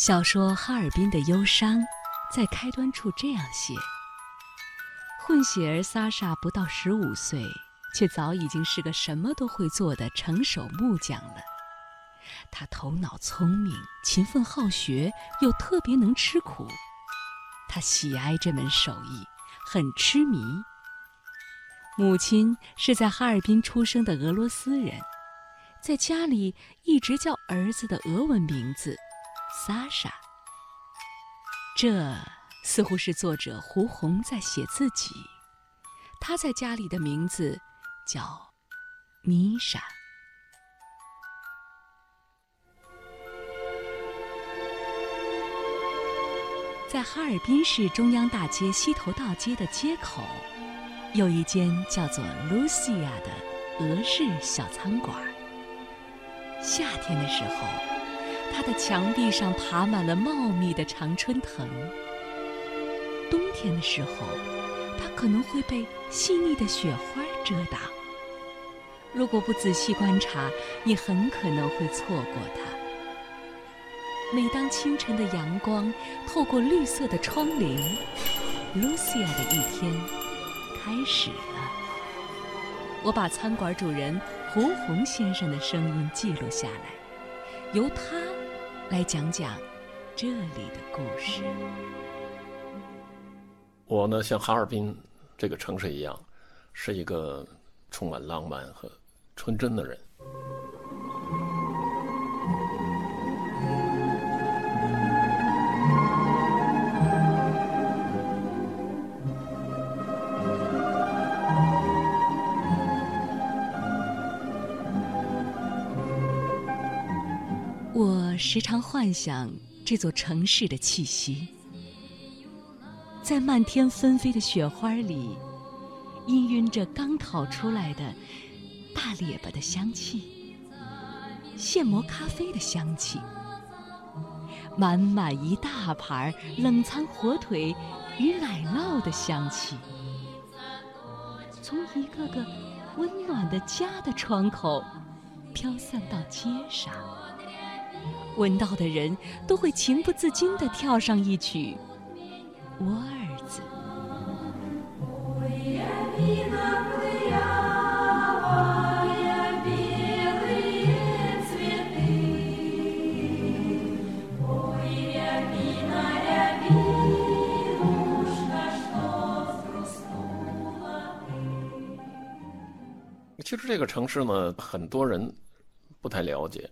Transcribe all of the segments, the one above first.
小说《哈尔滨的忧伤》在开端处这样写：混血儿萨莎不到十五岁，却早已经是个什么都会做的成手木匠了。他头脑聪明，勤奋好学，又特别能吃苦。他喜爱这门手艺，很痴迷。母亲是在哈尔滨出生的俄罗斯人，在家里一直叫儿子的俄文名字。萨莎，这似乎是作者胡红在写自己。他在家里的名字叫米莎。在哈尔滨市中央大街西头道街的街口，有一间叫做 “Lucia” 的俄式小餐馆。夏天的时候。它的墙壁上爬满了茂密的常春藤。冬天的时候，它可能会被细腻的雪花遮挡。如果不仔细观察，你很可能会错过它。每当清晨的阳光透过绿色的窗棂，露西亚的一天开始了。我把餐馆主人胡红先生的声音记录下来，由他。来讲讲这里的故事。我呢，像哈尔滨这个城市一样，是一个充满浪漫和纯真的人。时常幻想这座城市的气息，在漫天纷飞的雪花里，氤氲着刚烤出来的大列巴的香气，现磨咖啡的香气，满满一大盘冷藏火腿与奶酪的香气，从一个个温暖的家的窗口飘散到街上。闻到的人都会情不自禁地跳上一曲《我儿子》。其实这个城市呢，很多人不太了解。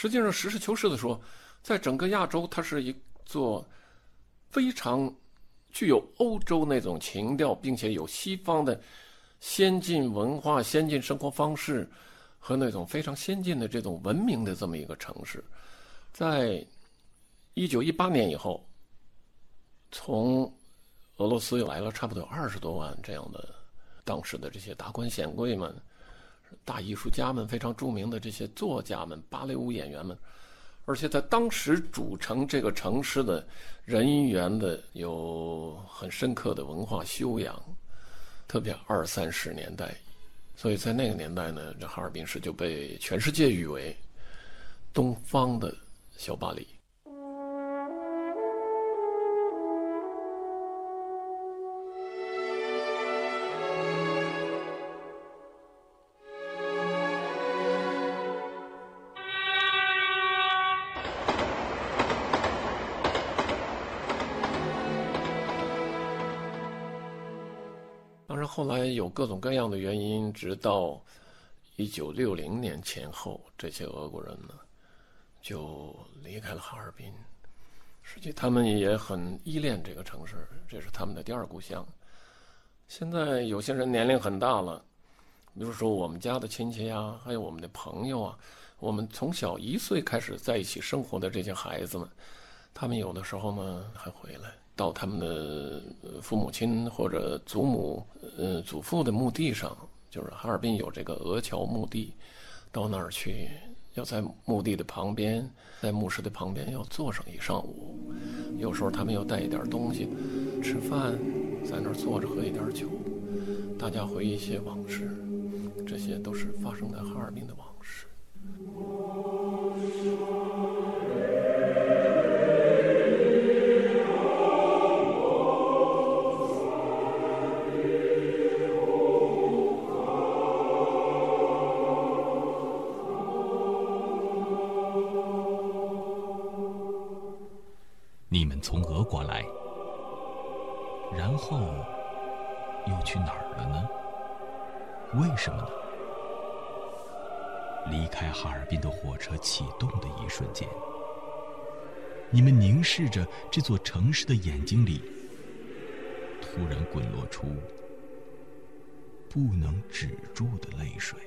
实际上，实事求是的说，在整个亚洲，它是一座非常具有欧洲那种情调，并且有西方的先进文化、先进生活方式和那种非常先进的这种文明的这么一个城市。在一九一八年以后，从俄罗斯又来了差不多有二十多万这样的当时的这些达官显贵们。大艺术家们、非常著名的这些作家们、芭蕾舞演员们，而且在当时组成这个城市的人员的有很深刻的文化修养，特别二三十年代，所以在那个年代呢，这哈尔滨市就被全世界誉为东方的小巴黎。后来有各种各样的原因，直到一九六零年前后，这些俄国人呢就离开了哈尔滨。实际他们也很依恋这个城市，这是他们的第二故乡。现在有些人年龄很大了，比如说我们家的亲戚呀，还有我们的朋友啊，我们从小一岁开始在一起生活的这些孩子们，他们有的时候呢还回来。到他们的父母亲或者祖母、呃祖父的墓地上，就是哈尔滨有这个俄侨墓地，到那儿去，要在墓地的旁边，在墓室的旁边要坐上一上午。有时候他们要带一点东西，吃饭，在那儿坐着喝一点酒，大家回忆一些往事，这些都是发生在哈尔滨的往事。从俄国来，然后又去哪儿了呢？为什么呢？离开哈尔滨的火车启动的一瞬间，你们凝视着这座城市的眼睛里，突然滚落出不能止住的泪水。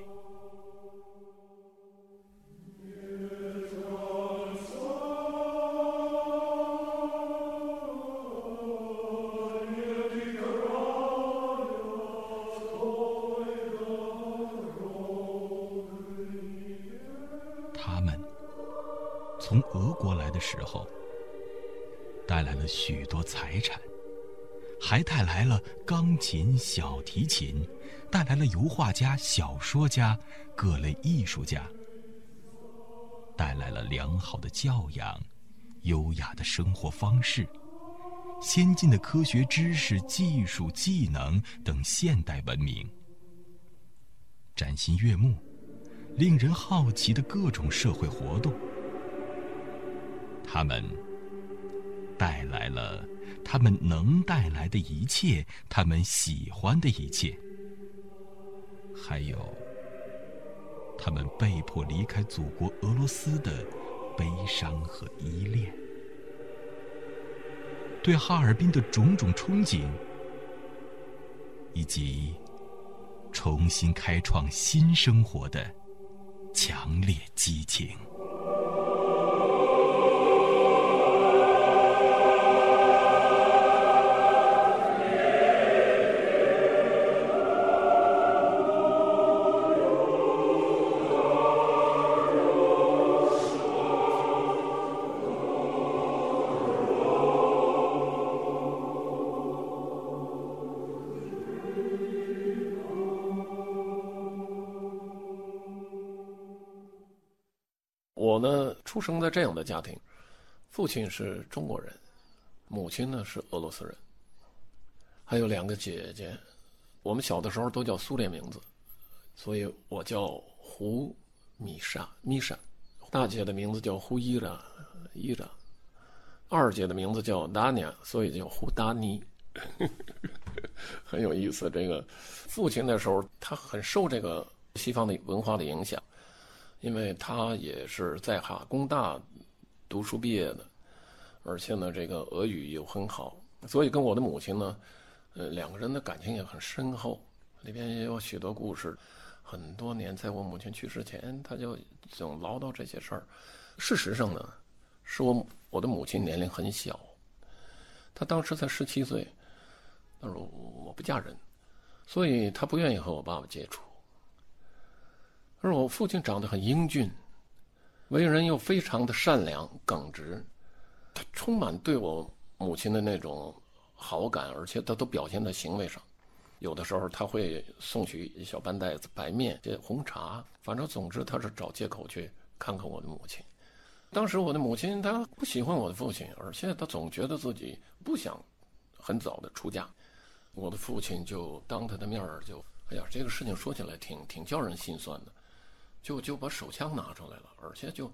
从俄国来的时候，带来了许多财产，还带来了钢琴、小提琴，带来了油画家、小说家、各类艺术家，带来了良好的教养、优雅的生活方式、先进的科学知识、技术、技能等现代文明，崭新悦目、令人好奇的各种社会活动。他们带来了他们能带来的一切，他们喜欢的一切，还有他们被迫离开祖国俄罗斯的悲伤和依恋，对哈尔滨的种种憧憬，以及重新开创新生活的强烈激情。生在这样的家庭，父亲是中国人，母亲呢是俄罗斯人，还有两个姐姐。我们小的时候都叫苏联名字，所以我叫胡米莎米莎。大姐的名字叫胡伊拉伊拉，二姐的名字叫达尼亚，所以叫胡达尼。很有意思。这个父亲那时候他很受这个西方的文化的影响。因为他也是在哈工大读书毕业的，而且呢，这个俄语又很好，所以跟我的母亲呢，呃，两个人的感情也很深厚。里边也有许多故事。很多年，在我母亲去世前，他就总唠叨这些事儿。事实上呢，是我我的母亲年龄很小，她当时才十七岁，她说我不嫁人，所以她不愿意和我爸爸接触。而我父亲长得很英俊，为人又非常的善良耿直，他充满对我母亲的那种好感，而且他都表现在行为上。有的时候他会送去一小半袋子白面、这红茶，反正总之他是找借口去看看我的母亲。当时我的母亲她不喜欢我的父亲，而且她总觉得自己不想很早的出嫁。我的父亲就当他的面儿就，哎呀，这个事情说起来挺挺叫人心酸的。就就把手枪拿出来了，而且就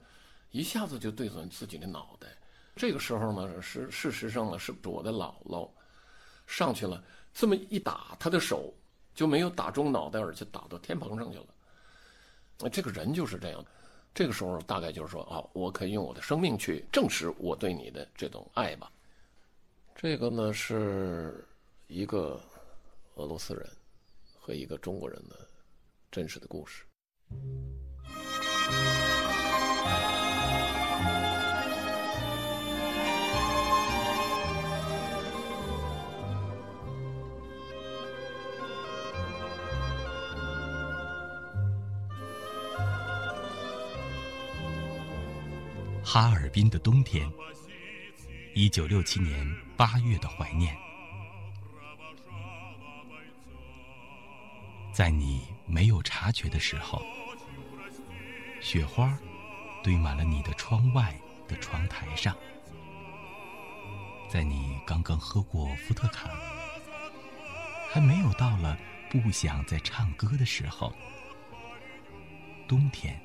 一下子就对准自己的脑袋。这个时候呢，是事实上呢，是我的姥姥上去了，这么一打，他的手就没有打中脑袋，而且打到天棚上去了。这个人就是这样。这个时候大概就是说啊，我可以用我的生命去证实我对你的这种爱吧。这个呢，是一个俄罗斯人和一个中国人的真实的故事。哈尔滨的冬天，一九六七年八月的怀念，在你没有察觉的时候。雪花堆满了你的窗外的窗台上，在你刚刚喝过伏特卡，还没有到了不想再唱歌的时候，冬天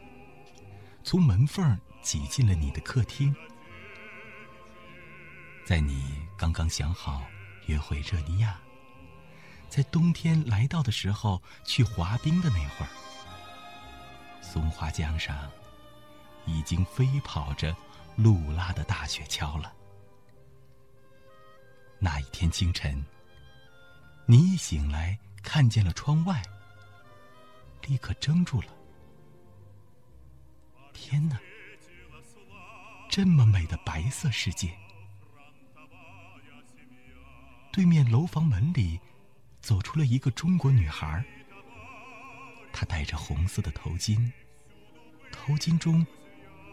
从门缝挤进了你的客厅，在你刚刚想好约会热尼亚，在冬天来到的时候去滑冰的那会儿，松花江上已经飞跑着路拉的大雪橇了。那一天清晨，你一醒来看见了窗外，立刻怔住了。天哪！这么美的白色世界！对面楼房门里走出了一个中国女孩，她戴着红色的头巾，头巾中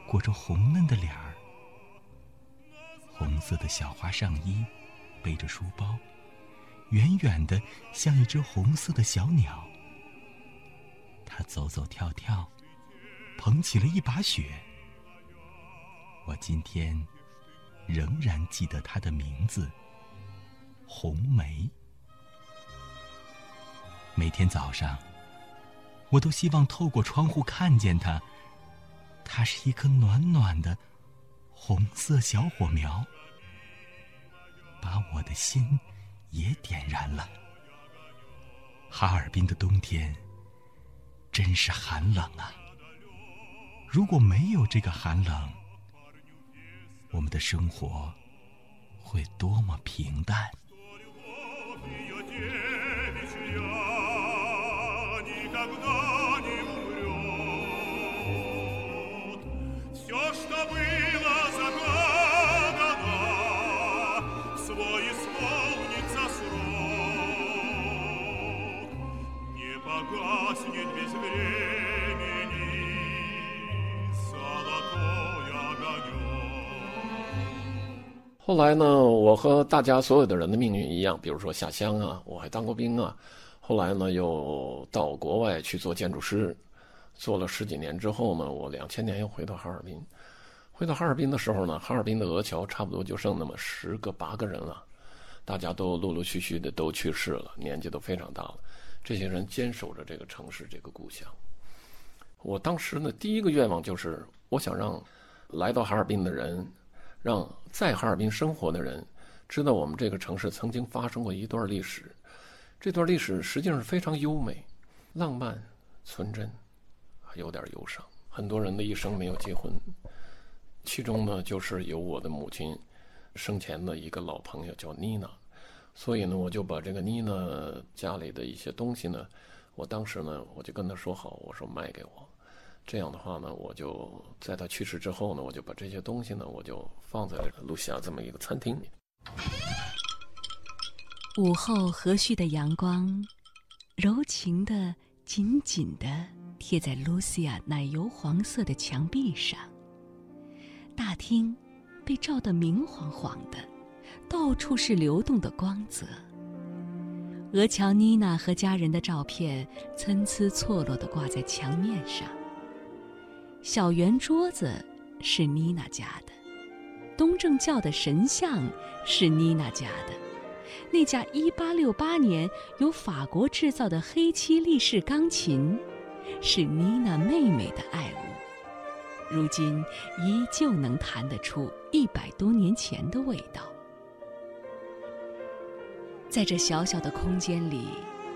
裹着红嫩的脸儿，红色的小花上衣，背着书包，远远的像一只红色的小鸟。她走走跳跳，捧起了一把雪。我今天仍然记得她的名字——红梅。每天早上，我都希望透过窗户看见它，它是一颗暖暖的红色小火苗，把我的心也点燃了。哈尔滨的冬天真是寒冷啊！如果没有这个寒冷，我们的生活会多么平淡。后来呢，我和大家所有的人的命运一样，比如说下乡啊，我还当过兵啊。后来呢，又到国外去做建筑师，做了十几年之后呢，我两千年又回到哈尔滨。回到哈尔滨的时候呢，哈尔滨的俄侨差不多就剩那么十个八个人了，大家都陆陆续续的都去世了，年纪都非常大了。这些人坚守着这个城市，这个故乡。我当时呢，第一个愿望就是，我想让来到哈尔滨的人。让在哈尔滨生活的人知道，我们这个城市曾经发生过一段历史。这段历史实际上是非常优美、浪漫、纯真，还有点忧伤。很多人的一生没有结婚，其中呢，就是有我的母亲生前的一个老朋友叫妮娜。所以呢，我就把这个妮娜家里的一些东西呢，我当时呢，我就跟她说好，我说卖给我。这样的话呢，我就在她去世之后呢，我就把这些东西呢，我就放在了露西亚这么一个餐厅里。午后和煦的阳光，柔情的、紧紧的贴在露西亚奶油黄色的墙壁上。大厅被照得明晃晃的，到处是流动的光泽。俄乔妮娜和家人的照片参差错落地挂在墙面上。小圆桌子是妮娜家的，东正教的神像是妮娜家的，那架1868年由法国制造的黑漆立式钢琴是妮娜妹妹的爱物，如今依旧能弹得出一百多年前的味道。在这小小的空间里，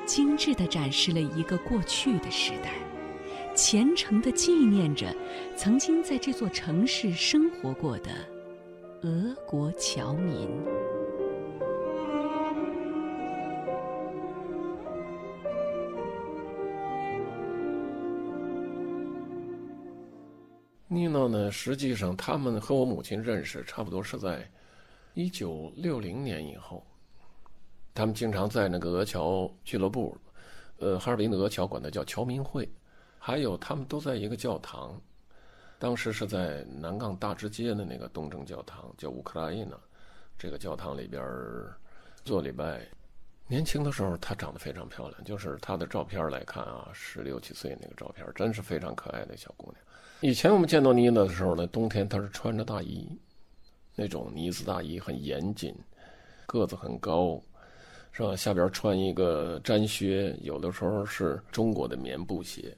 精致地展示了一个过去的时代。虔诚地纪念着曾经在这座城市生活过的俄国侨民。妮娜呢？实际上，他们和我母亲认识，差不多是在一九六零年以后。他们经常在那个俄侨俱乐部，呃，哈尔滨的俄侨管它叫侨民会。还有，他们都在一个教堂，当时是在南岗大直街的那个东正教堂，叫乌克兰伊娜。这个教堂里边做礼拜。年轻的时候，她长得非常漂亮，就是她的照片来看啊，十六七岁那个照片，真是非常可爱的小姑娘。以前我们见到妮娜的时候呢，冬天她是穿着大衣，那种呢子大衣，很严谨，个子很高，是吧？下边穿一个毡靴，有的时候是中国的棉布鞋。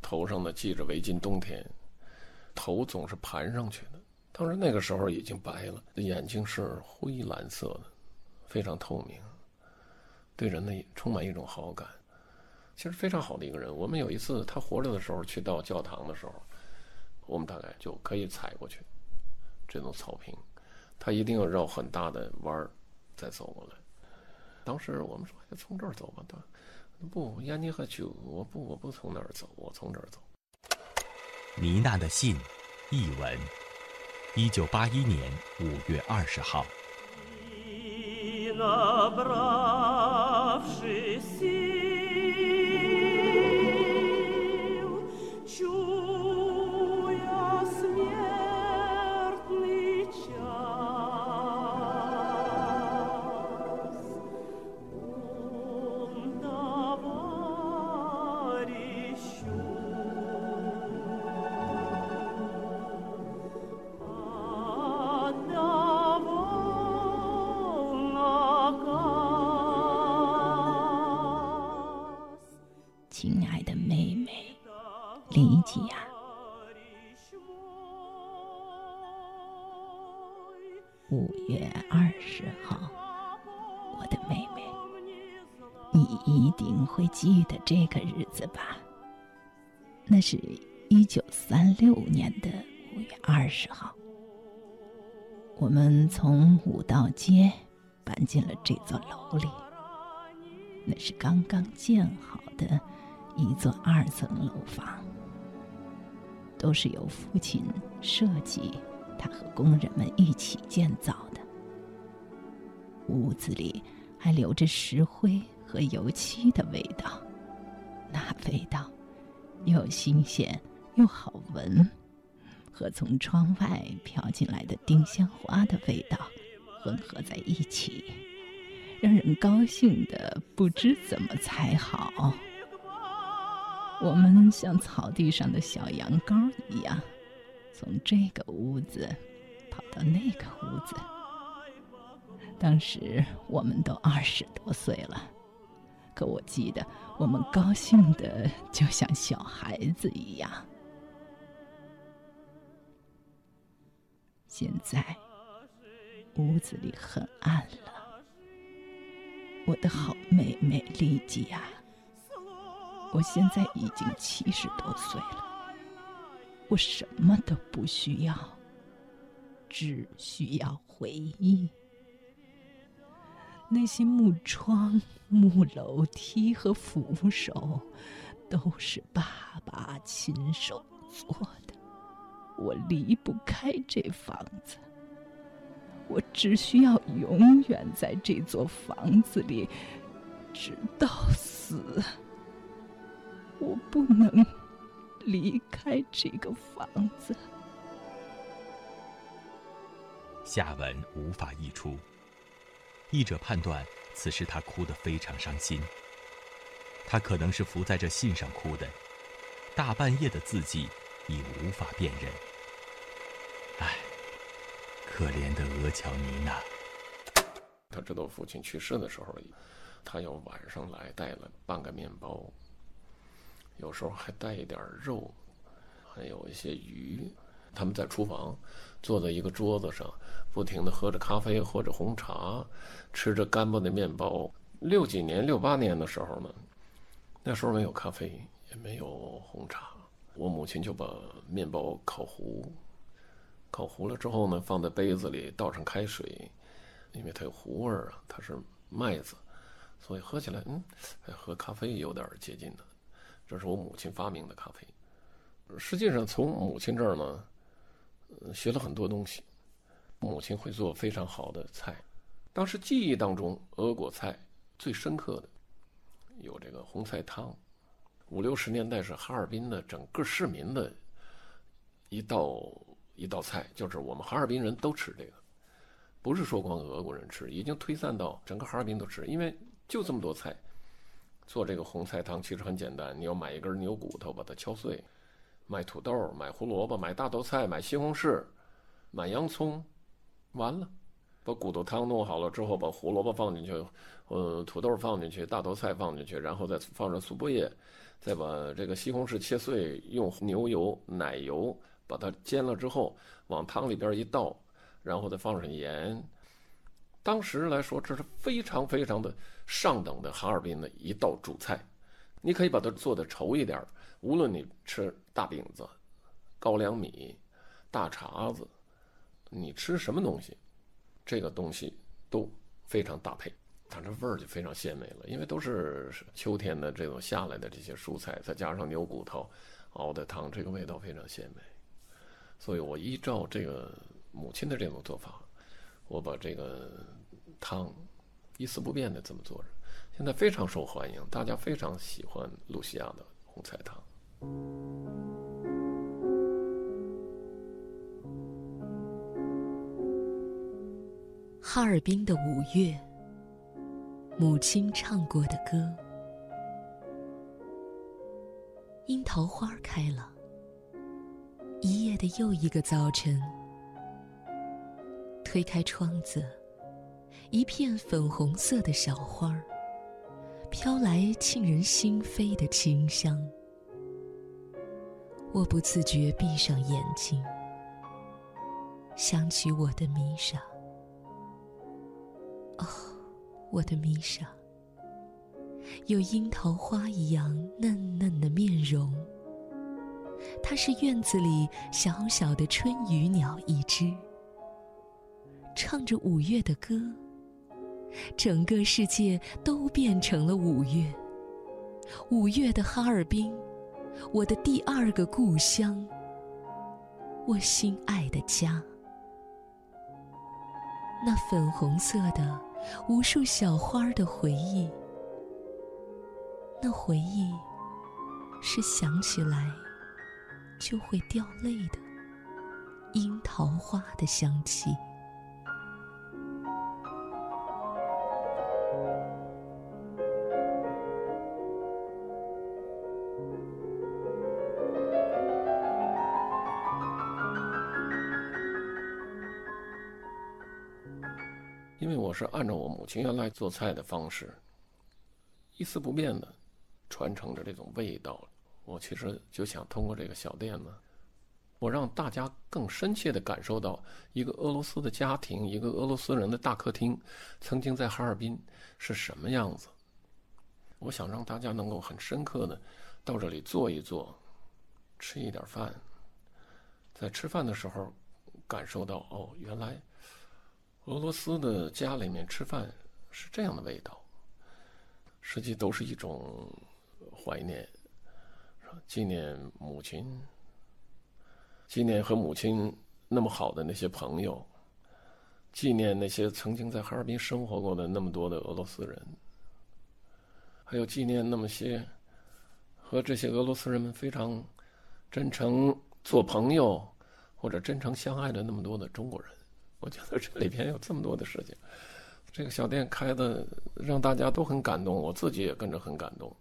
头上呢系着围巾，冬天头总是盘上去的。当然那个时候已经白了，眼睛是灰蓝色的，非常透明，对人呢充满一种好感。其实非常好的一个人。我们有一次他活着的时候去到教堂的时候，我们大概就可以踩过去这种草坪，他一定要绕很大的弯儿再走过来。当时我们说从这儿走吧，他不，亚尼和酒，我不，我不从那儿走，我从这儿走。妮娜的信，译文，一九八一年五月二十号。亲爱的妹妹，莉吉亚，五月二十号，我的妹妹，你一定会记得这个日子吧？那是一九三六年的五月二十号，我们从五道街搬进了这座楼里，那是刚刚建好的。一座二层楼房，都是由父亲设计，他和工人们一起建造的。屋子里还留着石灰和油漆的味道，那味道又新鲜又好闻，和从窗外飘进来的丁香花的味道混合在一起，让人高兴的不知怎么才好。我们像草地上的小羊羔一样，从这个屋子跑到那个屋子。当时我们都二十多岁了，可我记得我们高兴的就像小孩子一样。现在屋子里很暗了，我的好妹妹丽吉亚。我现在已经七十多岁了，我什么都不需要，只需要回忆。那些木窗、木楼梯和扶手，都是爸爸亲手做的。我离不开这房子，我只需要永远在这座房子里，直到死。我不能离开这个房子。下文无法译出，译者判断此时他哭得非常伤心。他可能是伏在这信上哭的，大半夜的字迹已无法辨认。唉，可怜的俄乔尼娜。他知道父亲去世的时候，他要晚上来带了半个面包。有时候还带一点肉，还有一些鱼。他们在厨房坐在一个桌子上，不停地喝着咖啡，喝着红茶，吃着干巴的面包。六几年、六八年的时候呢，那时候没有咖啡，也没有红茶。我母亲就把面包烤糊，烤糊了之后呢，放在杯子里，倒上开水，因为它有糊味儿啊，它是麦子，所以喝起来，嗯，和咖啡有点接近的。这是我母亲发明的咖啡。实际上，从母亲这儿呢，学了很多东西。母亲会做非常好的菜。当时记忆当中，俄国菜最深刻的有这个红菜汤。五六十年代是哈尔滨的整个市民的一道一道菜，就是我们哈尔滨人都吃这个，不是说光俄国人吃，已经推散到整个哈尔滨都吃，因为就这么多菜。做这个红菜汤其实很简单，你要买一根牛骨头，把它敲碎，买土豆，买胡萝卜，买大头菜，买西红柿，买洋葱，完了，把骨头汤弄好了之后，把胡萝卜放进去，呃，土豆放进去，大头菜放进去，然后再放上苏波叶，再把这个西红柿切碎，用牛油、奶油把它煎了之后往汤里边一倒，然后再放上盐。当时来说，这是非常非常的上等的哈尔滨的一道主菜。你可以把它做的稠一点，无论你吃大饼子、高粱米、大碴子，你吃什么东西，这个东西都非常搭配。它这味儿就非常鲜美了，因为都是秋天的这种下来的这些蔬菜，再加上牛骨头熬的汤，这个味道非常鲜美。所以我依照这个母亲的这种做法，我把这个汤一丝不变的这么做着，现在非常受欢迎，大家非常喜欢露西亚的红菜汤。哈尔滨的五月。母亲唱过的歌，樱桃花开了，一夜的又一个早晨。推开窗子，一片粉红色的小花飘来沁人心扉的清香。我不自觉闭上眼睛，想起我的米沙。哦。我的米沙，有樱桃花一样嫩嫩的面容。它是院子里小小的春雨鸟一只，唱着五月的歌。整个世界都变成了五月，五月的哈尔滨，我的第二个故乡，我心爱的家。那粉红色的。无数小花的回忆，那回忆是想起来就会掉泪的樱桃花的香气。因为我是按照我母亲原来做菜的方式，一丝不变的传承着这种味道。我其实就想通过这个小店呢，我让大家更深切的感受到一个俄罗斯的家庭，一个俄罗斯人的大客厅，曾经在哈尔滨是什么样子。我想让大家能够很深刻的到这里坐一坐，吃一点饭，在吃饭的时候感受到哦，原来。俄罗斯的家里面吃饭是这样的味道，实际都是一种怀念，纪念母亲，纪念和母亲那么好的那些朋友，纪念那些曾经在哈尔滨生活过的那么多的俄罗斯人，还有纪念那么些和这些俄罗斯人们非常真诚做朋友或者真诚相爱的那么多的中国人。我觉得这里边有这么多的事情，这个小店开的让大家都很感动，我自己也跟着很感动。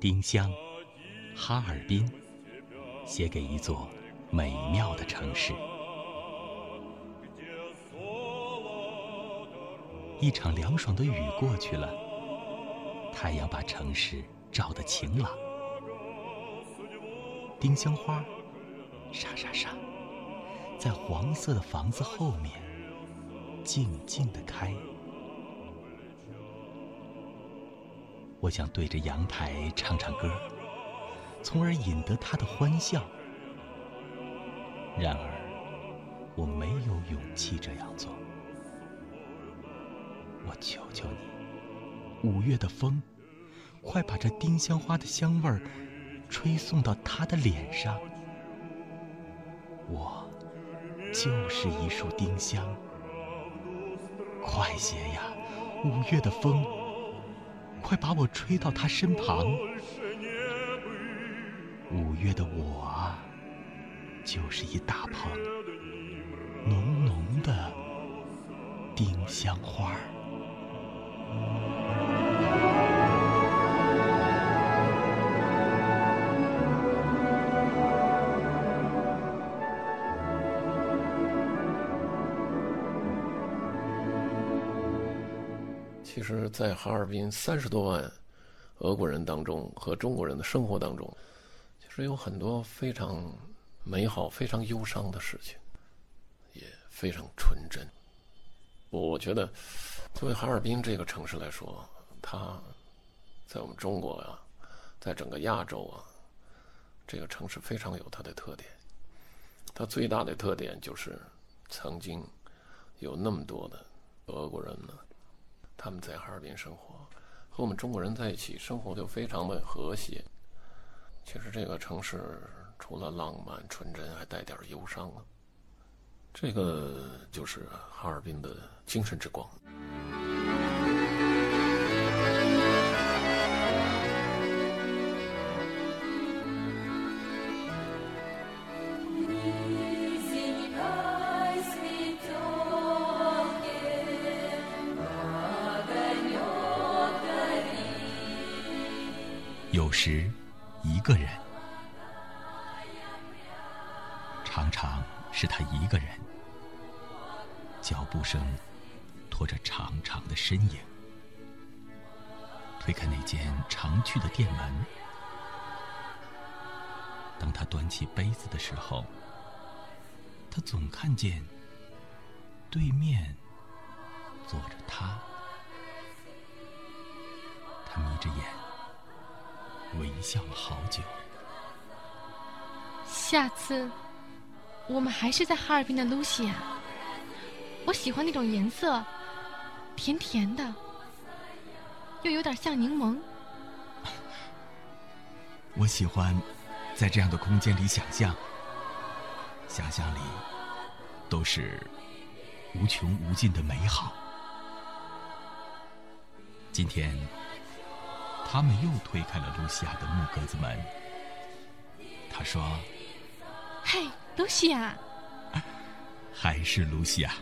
丁香，哈尔滨，写给一座美妙的城市。一场凉爽的雨过去了，太阳把城市照得晴朗。丁香花，沙沙沙，在黄色的房子后面静静地开。我想对着阳台唱唱歌，从而引得他的欢笑。然而，我没有勇气这样做。我求求你，五月的风，快把这丁香花的香味儿吹送到他的脸上。我就是一束丁香，快些呀，五月的风，快把我吹到他身旁。五月的我啊，就是一大捧浓浓的丁香花。其实在哈尔滨三十多万俄国人当中和中国人的生活当中其实有很多非常美好非常忧伤的事情也非常纯真。我觉得，作为哈尔滨这个城市来说，它在我们中国呀，在整个亚洲啊，这个城市非常有它的特点。它最大的特点就是曾经有那么多的俄国人呢。他们在哈尔滨生活，和我们中国人在一起生活就非常的和谐。其实这个城市除了浪漫纯真，还带点忧伤啊。这个就是哈尔滨的精神之光。有时，一个人，常常是他一个人，脚步声拖着长长的身影，推开那间常去的店门。当他端起杯子的时候，他总看见对面坐着他，他眯着眼。微笑了好久。下次，我们还是在哈尔滨的露西亚。我喜欢那种颜色，甜甜的，又有点像柠檬。我喜欢在这样的空间里想象，想象里都是无穷无尽的美好。今天。他们又推开了露西亚的木格子门。他说：“嘿，露西亚，还是露西亚。”